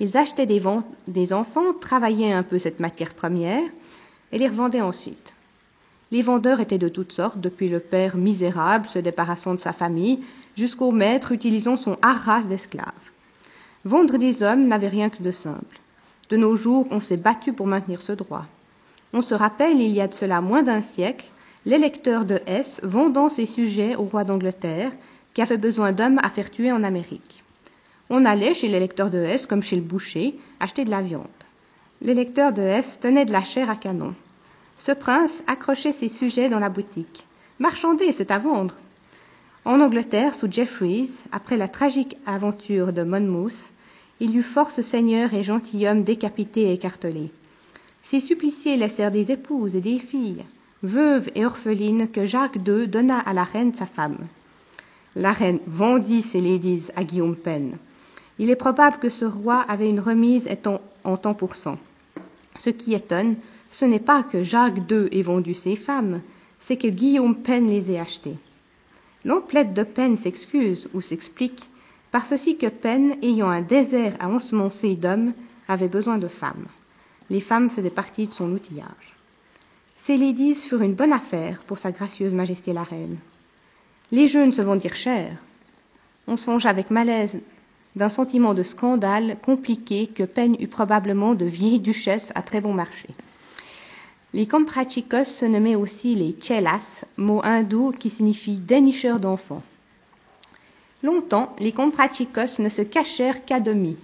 Speaker 1: Ils achetaient des, enfants, travaillaient un peu cette matière première et les revendaient ensuite. Les vendeurs étaient de toutes sortes, depuis le père misérable se débarrassant de sa famille, jusqu'au maître utilisant son arras d'esclaves. Vendre des hommes n'avait rien que de simple. De nos jours, on s'est battu pour maintenir ce droit. On se rappelle, il y a de cela moins d'un siècle, l'électeur de Hesse vendant ses sujets au roi d'Angleterre, qui avait besoin d'hommes à faire tuer en Amérique. On allait chez l'électeur de Hesse, comme chez le boucher, acheter de la viande. L'électeur de Hesse tenait de la chair à canon. Ce prince accrochait ses sujets dans la boutique. Marchandez, c'est à vendre. En Angleterre, sous Jeffreys, après la tragique aventure de Monmouth, il y eut force seigneurs et gentilshommes décapités et écartelés. Ces suppliciés laissèrent des épouses et des filles, veuves et orphelines, que Jacques II donna à la reine sa femme. La reine vendit ses ladies à Guillaume Penn. Il est probable que ce roi avait une remise en temps pour cent. Ce qui étonne, ce n'est pas que Jacques II ait vendu ses femmes, c'est que Guillaume Penn les ait achetées. L'emplette de Penn s'excuse ou s'explique par ceci que Penn, ayant un désert à ensemencer d'hommes, avait besoin de femmes les femmes faisaient partie de son outillage. Ces ladies furent une bonne affaire pour sa gracieuse majesté la reine. Les jeux ne se vendirent cher. On songe avec malaise d'un sentiment de scandale compliqué que Peine eut probablement de vieilles duchesses à très bon marché. Les comprachicos se nommaient aussi les chelas, mot hindou qui signifie dénicheur d'enfants. Longtemps, les comprachicos ne se cachèrent qu'à demi,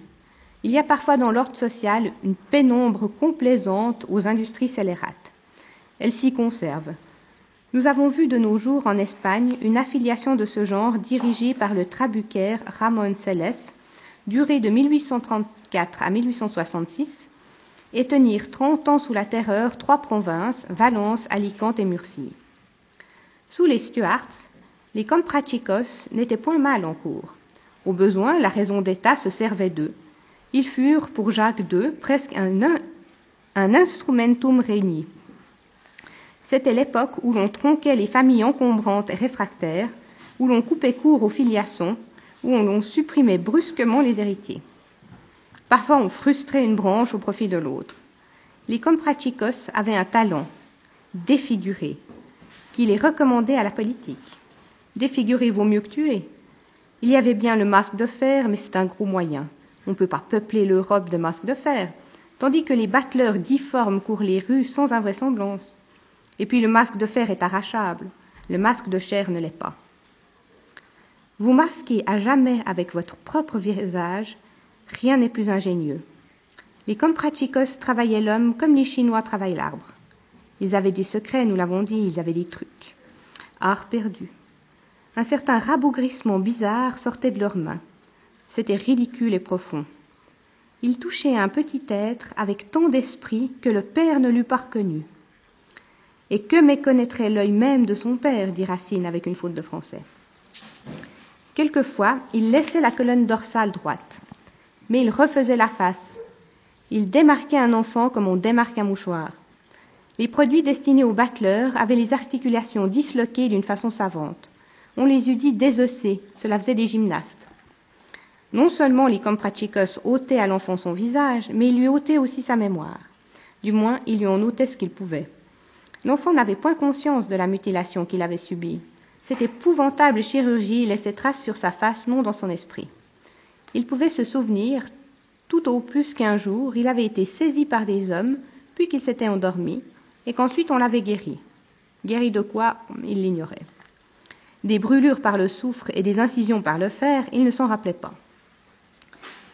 Speaker 1: il y a parfois dans l'ordre social une pénombre complaisante aux industries scélérates. Elles s'y conservent. Nous avons vu de nos jours en Espagne une affiliation de ce genre dirigée par le trabucaire Ramon Celes, durée de 1834 à 1866, et tenir trente ans sous la terreur trois provinces, Valence, Alicante et Murcie. Sous les Stuarts, les comprachicos n'étaient point mal en cours. Au besoin, la raison d'État se servait d'eux. Ils furent, pour Jacques II, presque un, instrumentum regni. C'était l'époque où l'on tronquait les familles encombrantes et réfractaires, où l'on coupait court aux filiations, où l'on supprimait brusquement les héritiers. Parfois, on frustrait une branche au profit de l'autre. Les comprachicos avaient un talent, défigurer, qui les recommandait à la politique. Défigurer vaut mieux que tuer. Il y avait bien le masque de fer, mais c'est un gros moyen. On ne peut pas peupler l'Europe de masques de fer, tandis que les battleurs difformes courent les rues sans invraisemblance. Et puis le masque de fer est arrachable, le masque de chair ne l'est pas. Vous masquez à jamais avec votre propre visage, rien n'est plus ingénieux. Les comprachicos travaillaient l'homme comme les Chinois travaillent l'arbre. Ils avaient des secrets, nous l'avons dit, ils avaient des trucs. Art perdu. Un certain rabougrissement bizarre sortait de leurs mains. C'était ridicule et profond. Il touchait un petit être avec tant d'esprit que le père ne l'eût pas reconnu. Et que méconnaîtrait l'œil même de son père, dit Racine avec une faute de français. Quelquefois, il laissait la colonne dorsale droite, mais il refaisait la face. Il démarquait un enfant comme on démarque un mouchoir. Les produits destinés aux battleurs avaient les articulations disloquées d'une façon savante. On les eût dit désossées, cela faisait des gymnastes. Non seulement les comprachicos ôtaient à l'enfant son visage, mais ils lui ôtaient aussi sa mémoire. Du moins, ils lui en ôtaient ce qu'ils pouvaient. L'enfant n'avait point conscience de la mutilation qu'il avait subie. Cette épouvantable chirurgie laissait trace sur sa face, non dans son esprit. Il pouvait se souvenir, tout au plus qu'un jour, il avait été saisi par des hommes, puis qu'il s'était endormi, et qu'ensuite on l'avait guéri. Guéri de quoi Il l'ignorait. Des brûlures par le soufre et des incisions par le fer, il ne s'en rappelait pas.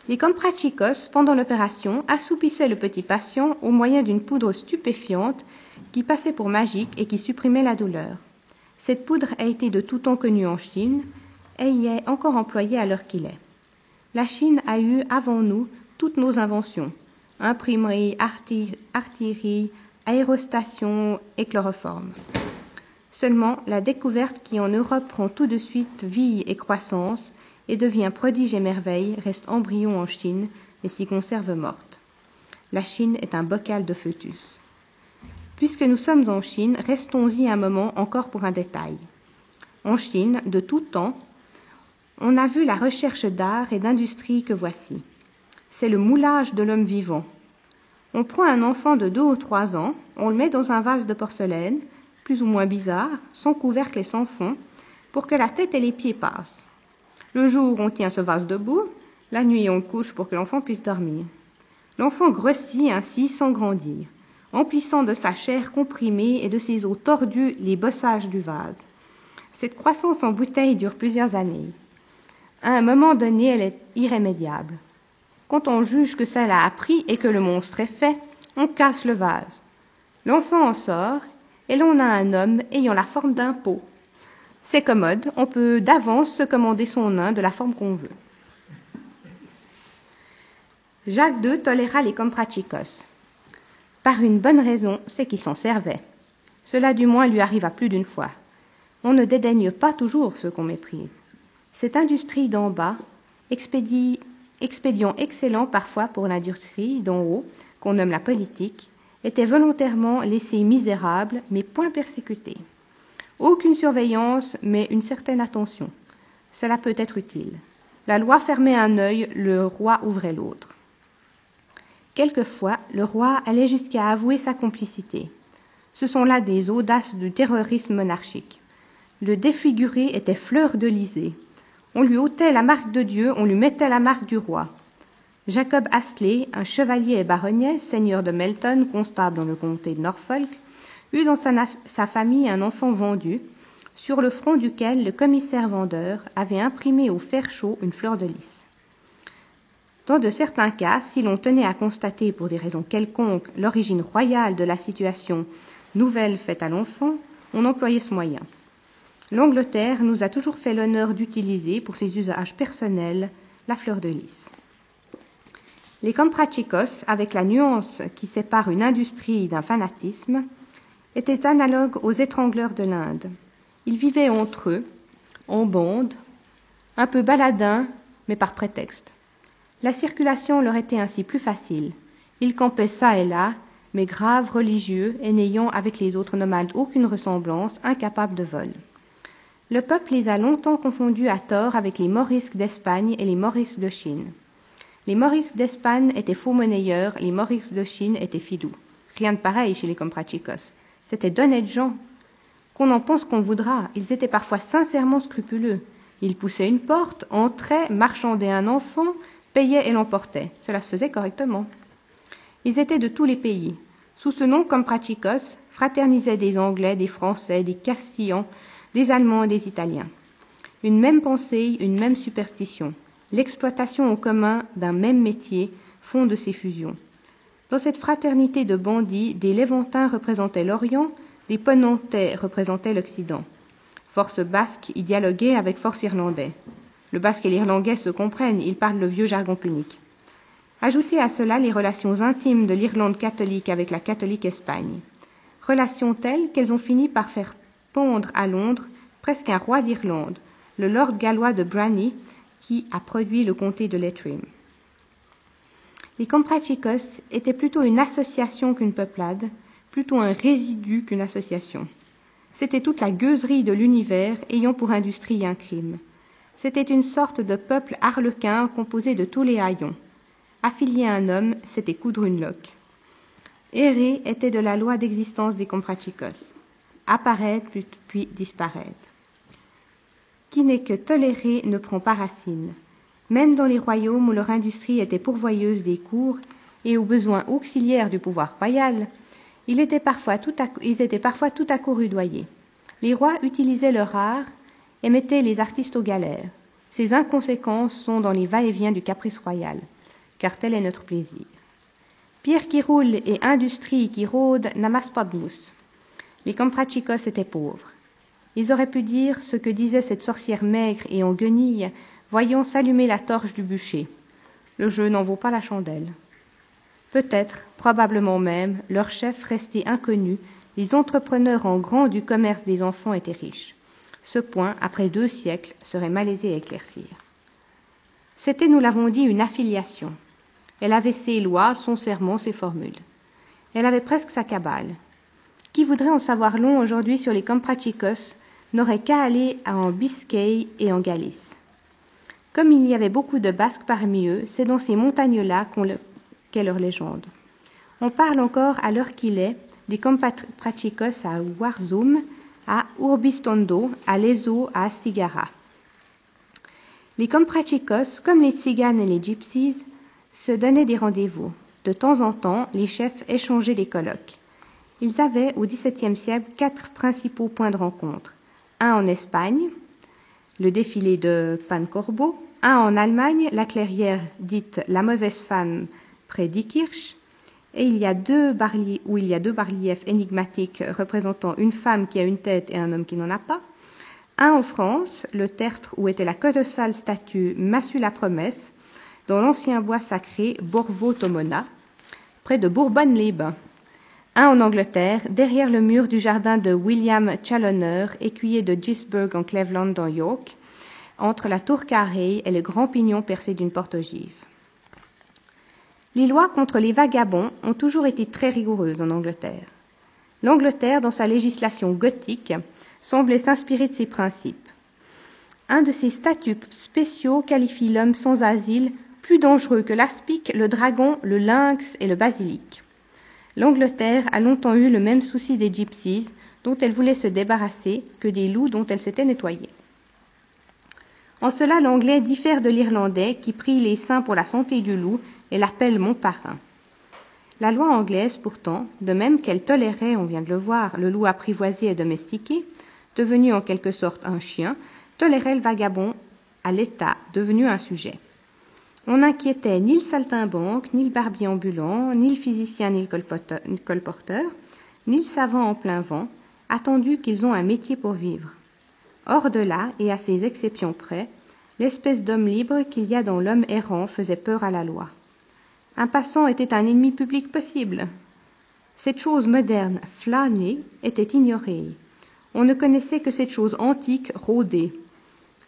Speaker 1: Les comprachicos, pendant l'opération, assoupissaient le petit patient au moyen d'une poudre stupéfiante qui passait pour magique et qui supprimait la douleur. Cette poudre a été de tout temps connue en Chine et y est encore employée à l'heure qu'il est. La Chine a eu avant nous toutes nos inventions imprimerie, artillerie, aérostation et chloroforme. Seulement, la découverte qui en Europe prend tout de suite vie et croissance et devient prodige et merveille, reste embryon en Chine, mais s'y conserve morte. La Chine est un bocal de fœtus. Puisque nous sommes en Chine, restons-y un moment encore pour un détail. En Chine, de tout temps, on a vu la recherche d'art et d'industrie que voici. C'est le moulage de l'homme vivant. On prend un enfant de deux ou trois ans, on le met dans un vase de porcelaine, plus ou moins bizarre, sans couvercle et sans fond, pour que la tête et les pieds passent. Le jour, on tient ce vase debout, la nuit, on couche pour que l'enfant puisse dormir. L'enfant grossit ainsi sans grandir, emplissant de sa chair comprimée et de ses os tordus les bossages du vase. Cette croissance en bouteille dure plusieurs années. À un moment donné, elle est irrémédiable. Quand on juge que cela a pris et que le monstre est fait, on casse le vase. L'enfant en sort, et l'on a un homme ayant la forme d'un pot. C'est commode, on peut d'avance se commander son nain de la forme qu'on veut. Jacques II toléra les comprachicos. Par une bonne raison, c'est qu'il s'en servait. Cela du moins lui arriva plus d'une fois. On ne dédaigne pas toujours ceux qu'on méprise. Cette industrie d'en bas, expédient excellent parfois pour l'industrie d'en haut, qu'on nomme la politique, était volontairement laissée misérable, mais point persécutée. Aucune surveillance, mais une certaine attention. Cela peut être utile. La loi fermait un œil, le roi ouvrait l'autre. Quelquefois, le roi allait jusqu'à avouer sa complicité. Ce sont là des audaces du terrorisme monarchique. Le défiguré était fleur de lysée. On lui ôtait la marque de Dieu, on lui mettait la marque du roi. Jacob Astley, un chevalier et baronnier, seigneur de Melton, constable dans le comté de Norfolk, eut dans sa, sa, famille un enfant vendu, sur le front duquel le commissaire vendeur avait imprimé au fer chaud une fleur de lys. Dans de certains cas, si l'on tenait à constater pour des raisons quelconques l'origine royale de la situation nouvelle faite à l'enfant, on employait ce moyen. L'Angleterre nous a toujours fait l'honneur d'utiliser pour ses usages personnels la fleur de lys. Les comprachicos, avec la nuance qui sépare une industrie d'un fanatisme, étaient analogues aux étrangleurs de l'Inde. Ils vivaient entre eux, en bande, un peu baladins, mais par prétexte. La circulation leur était ainsi plus facile. Ils campaient çà et là, mais graves, religieux, et n'ayant avec les autres nomades aucune ressemblance, incapables de vol. Le peuple les a longtemps confondus à tort avec les morisques d'Espagne et les morisques de Chine. Les morisques d'Espagne étaient faux monnayeurs, les morisques de Chine étaient fidous. Rien de pareil chez les comprachicos. C'étaient d'honnêtes gens. Qu'on en pense qu'on voudra, ils étaient parfois sincèrement scrupuleux. Ils poussaient une porte, entraient, marchandaient un enfant, payaient et l'emportaient. Cela se faisait correctement. Ils étaient de tous les pays. Sous ce nom, comprachicos, fraternisaient des Anglais, des Français, des Castillans, des Allemands et des Italiens. Une même pensée, une même superstition. L'exploitation en commun d'un même métier font de ces fusions. Dans cette fraternité de bandits, des Léventins représentaient l'Orient, des Ponantais représentaient l'Occident. Force basque y dialoguait avec force irlandais. Le basque et l'irlandais se comprennent, ils parlent le vieux jargon punique. Ajoutez à cela les relations intimes de l'Irlande catholique avec la catholique Espagne. Relations telles qu'elles ont fini par faire pondre à Londres presque un roi d'Irlande, le lord gallois de Brany, qui a produit le comté de Leitrim. Les Comprachicos étaient plutôt une association qu'une peuplade, plutôt un résidu qu'une association. C'était toute la gueuserie de l'univers ayant pour industrie un crime. C'était une sorte de peuple harlequin composé de tous les haillons. Affilier un homme, c'était coudre une loque. Errer était de la loi d'existence des Comprachicos apparaître puis disparaître. Qui n'est que toléré ne prend pas racine. Même dans les royaumes où leur industrie était pourvoyeuse des cours et aux besoins auxiliaires du pouvoir royal, ils étaient parfois tout à, coup rudoyés. Les rois utilisaient leur art et mettaient les artistes aux galères. Ces inconséquences sont dans les va-et-vient du caprice royal, car tel est notre plaisir. Pierre qui roule et industrie qui rôde n'amassent pas de mousse. Les comprachicos étaient pauvres. Ils auraient pu dire ce que disait cette sorcière maigre et en guenille, voyant s'allumer la torche du bûcher. Le jeu n'en vaut pas la chandelle. Peut-être, probablement même, leur chef resté inconnu, les entrepreneurs en grand du commerce des enfants étaient riches. Ce point, après deux siècles, serait malaisé à éclaircir. C'était, nous l'avons dit, une affiliation. Elle avait ses lois, son serment, ses formules. Elle avait presque sa cabale. Qui voudrait en savoir long aujourd'hui sur les Comprachicos n'aurait qu'à aller en Biscaye et en Galice. Comme il y avait beaucoup de Basques parmi eux, c'est dans ces montagnes-là qu'est leur légende. On parle encore à l'heure qu'il est des Comprachicos à Warzum, à Urbistondo, à Lezo, à Astigara. Les Comprachicos, comme les Tziganes et les Gypsies, se donnaient des rendez-vous. De temps en temps, les chefs échangeaient des colloques. Ils avaient, au XVIIe siècle, quatre principaux points de rencontre. Un en Espagne, le défilé de Pancorbo, un en Allemagne, la clairière dite La mauvaise femme près d'Ikirch, et il y a deux barliers, bas-reliefs énigmatiques représentant une femme qui a une tête et un homme qui n'en a pas. Un en France, le tertre où était la colossale statue Massu la promesse, dans l'ancien bois sacré Borvo Tomona, près de Bourbonne-les-Bains. Un en Angleterre, derrière le mur du jardin de William Challoner, écuyer de Gisburg en Cleveland dans York, entre la tour carrée et le grand pignon percé d'une porte ogive. Les lois contre les vagabonds ont toujours été très rigoureuses en Angleterre. L'Angleterre, dans sa législation gothique, semblait s'inspirer de ces principes. Un de ses statuts spéciaux qualifie l'homme sans asile plus dangereux que l'aspic, le dragon, le lynx et le basilic. L'Angleterre a longtemps eu le même souci des gypsies, dont elle voulait se débarrasser, que des loups dont elle s'était nettoyée. En cela, l'anglais diffère de l'irlandais, qui prie les saints pour la santé du loup et l'appelle mon parrain. La loi anglaise, pourtant, de même qu'elle tolérait, on vient de le voir, le loup apprivoisé et domestiqué, devenu en quelque sorte un chien, tolérait le vagabond à l'état, devenu un sujet. On n'inquiétait ni le saltimbanque, ni le barbier ambulant, ni le physicien, ni le colporteur, ni le savant en plein vent, attendu qu'ils ont un métier pour vivre. Hors de là, et à ces exceptions près, l'espèce d'homme libre qu'il y a dans l'homme errant faisait peur à la loi. Un passant était un ennemi public possible. Cette chose moderne, flânée, était ignorée. On ne connaissait que cette chose antique, rôdée.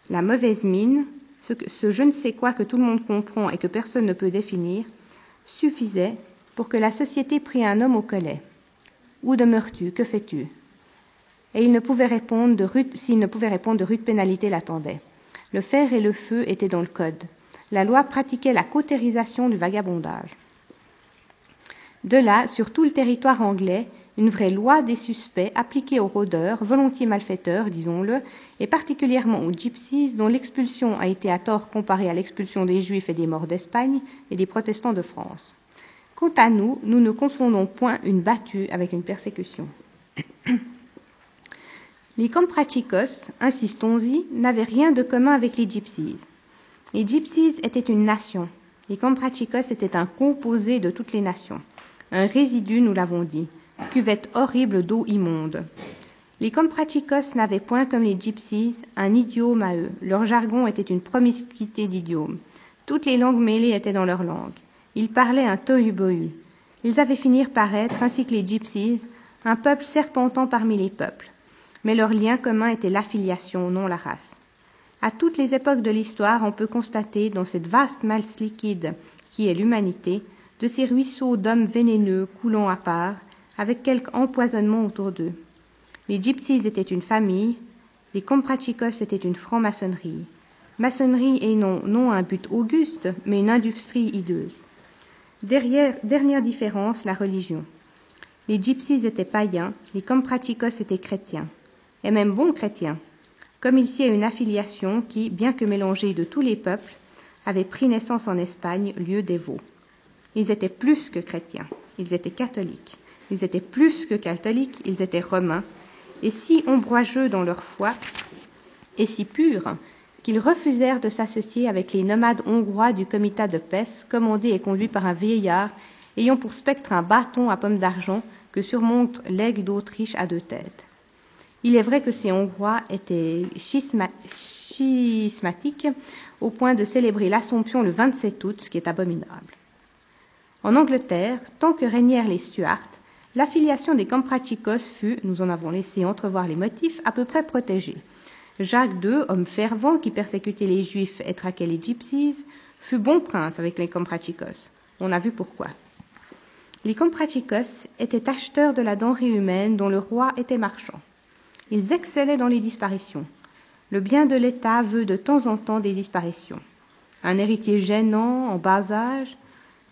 Speaker 1: La mauvaise mine, ce, je ne sais quoi que tout le monde comprend et que personne ne peut définir, suffisait pour que la société prît un homme au collet. Où demeures-tu? Que fais-tu? Et il ne pouvait répondre de rude, s'il ne pouvait répondre, de rude pénalité l'attendait. Le fer et le feu étaient dans le code. La loi pratiquait la cautérisation du vagabondage. De là, sur tout le territoire anglais, une vraie loi des suspects appliquée aux rôdeurs, volontiers malfaiteurs, disons-le, et particulièrement aux gypsies, dont l'expulsion a été à tort comparée à l'expulsion des juifs et des morts d'Espagne et des protestants de France. Quant à nous, nous ne confondons point une battue avec une persécution. les comprachicos, insistons-y, n'avaient rien de commun avec les gypsies. Les gypsies étaient une nation. Les comprachicos étaient un composé de toutes les nations. Un résidu, nous l'avons dit, cuvette horrible d'eau immonde. Les Comprachicos n'avaient point, comme les Gypsies, un idiome à eux. Leur jargon était une promiscuité d'idiomes. Toutes les langues mêlées étaient dans leur langue. Ils parlaient un tohu-bohu. Ils avaient fini par être, ainsi que les Gypsies, un peuple serpentant parmi les peuples. Mais leur lien commun était l'affiliation, non la race. À toutes les époques de l'histoire, on peut constater, dans cette vaste masse liquide qui est l'humanité, de ces ruisseaux d'hommes vénéneux coulant à part, avec quelque empoisonnement autour d'eux. Les gypsies étaient une famille, les comprachicos étaient une franc-maçonnerie. Maçonnerie est non, un but auguste, mais une industrie hideuse. Derrière, dernière différence, la religion. Les gypsies étaient païens, les comprachicos étaient chrétiens, et même bons chrétiens, comme il y a une affiliation qui, bien que mélangée de tous les peuples, avait pris naissance en Espagne, lieu veaux. Ils étaient plus que chrétiens, ils étaient catholiques. Ils étaient plus que catholiques, ils étaient romains, et si ombrageux dans leur foi, et si purs, qu'ils refusèrent de s'associer avec les nomades hongrois du comitat de Pesse, commandé et conduit par un vieillard, ayant pour spectre un bâton à pomme d'argent que surmonte l'aigle d'Autriche à deux têtes. Il est vrai que ces Hongrois étaient schismatiques au point de célébrer l'Assomption le 27 août, ce qui est abominable. En Angleterre, tant que régnèrent les Stuarts, L'affiliation des Comprachicos fut, nous en avons laissé entrevoir les motifs, à peu près protégée. Jacques II, homme fervent qui persécutait les Juifs et traquait les gypsies, fut bon prince avec les Comprachicos. On a vu pourquoi. Les Comprachicos étaient acheteurs de la denrée humaine dont le roi était marchand. Ils excellaient dans les disparitions. Le bien de l'État veut de temps en temps des disparitions. Un héritier gênant, en bas âge,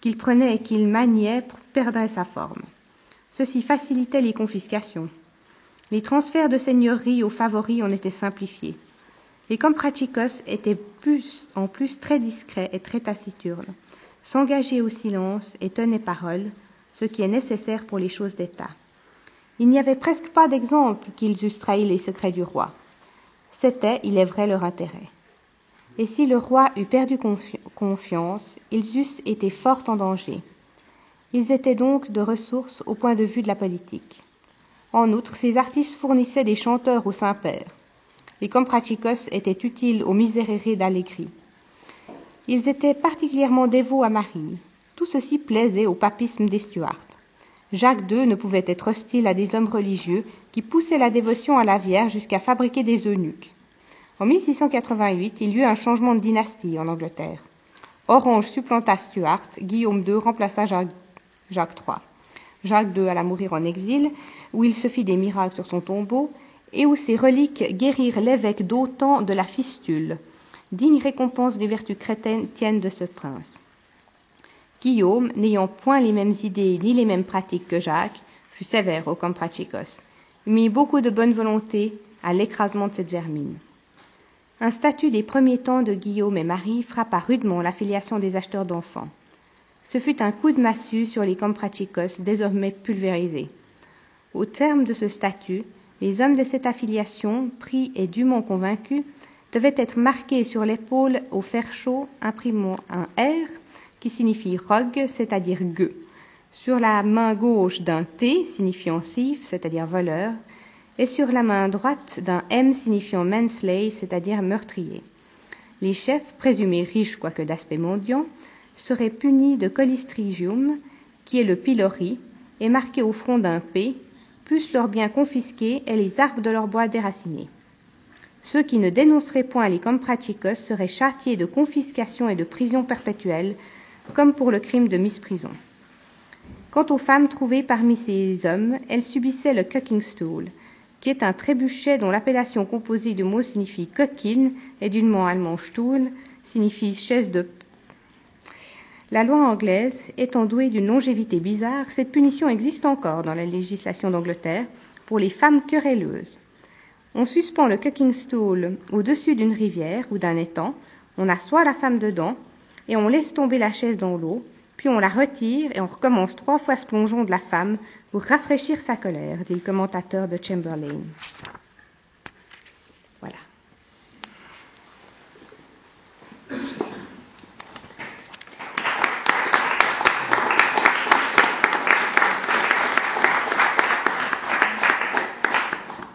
Speaker 1: qu'il prenait et qu'il maniait perdrait sa forme. Ceci facilitait les confiscations. Les transferts de seigneuries aux favoris en étaient simplifiés. Les comprachicos étaient plus, en plus très discrets et très taciturnes, s'engageaient au silence et tenaient parole, ce qui est nécessaire pour les choses d'État. Il n'y avait presque pas d'exemple qu'ils eussent trahi les secrets du roi. C'était, il est vrai, leur intérêt. Et si le roi eût perdu confi confiance, ils eussent été fort en danger. Ils étaient donc de ressources au point de vue de la politique. En outre, ces artistes fournissaient des chanteurs au Saint-Père. Les comprachicos étaient utiles aux misérérés d'Allegri. Ils étaient particulièrement dévots à Marie. Tout ceci plaisait au papisme des Stuarts. Jacques II ne pouvait être hostile à des hommes religieux qui poussaient la dévotion à la Vierge jusqu'à fabriquer des eunuques. En 1688, il y eut un changement de dynastie en Angleterre. Orange supplanta Stuart, Guillaume II remplaça Jacques, Jacques III. Jacques II alla mourir en exil, où il se fit des miracles sur son tombeau, et où ses reliques guérirent l'évêque d'Autan de la fistule, digne récompense des vertus chrétiennes de ce prince. Guillaume, n'ayant point les mêmes idées ni les mêmes pratiques que Jacques, fut sévère au Comprachicos. Mit beaucoup de bonne volonté à l'écrasement de cette vermine. Un statut des premiers temps de Guillaume et Marie frappa rudement l'affiliation des acheteurs d'enfants. Ce fut un coup de massue sur les Comprachicos désormais pulvérisés. Au terme de ce statut, les hommes de cette affiliation, pris et dûment convaincus, devaient être marqués sur l'épaule au fer chaud imprimant un R qui signifie rogue, c'est-à-dire gueux, sur la main gauche d'un T signifiant thief, c'est-à-dire voleur, et sur la main droite d'un M signifiant manslay, c'est-à-dire meurtrier. Les chefs, présumés riches quoique d'aspect mendiant, seraient punis de colistrigium, qui est le pilori, et marqués au front d'un P, plus leurs biens confisqués et les arbres de leur bois déracinés. Ceux qui ne dénonceraient point les comprachicos seraient châtiés de confiscation et de prison perpétuelle comme pour le crime de misprison. Quant aux femmes trouvées parmi ces hommes, elles subissaient le cucking stool, qui est un trébuchet dont l'appellation composée du mot signifie coquine et du mot allemand Stuhl signifie chaise de. La loi anglaise étant douée d'une longévité bizarre, cette punition existe encore dans la législation d'Angleterre pour les femmes querelleuses. On suspend le cooking stool au-dessus d'une rivière ou d'un étang, on assoit la femme dedans et on laisse tomber la chaise dans l'eau, puis on la retire et on recommence trois fois ce plongeon de la femme pour rafraîchir sa colère, dit le commentateur de Chamberlain. Voilà.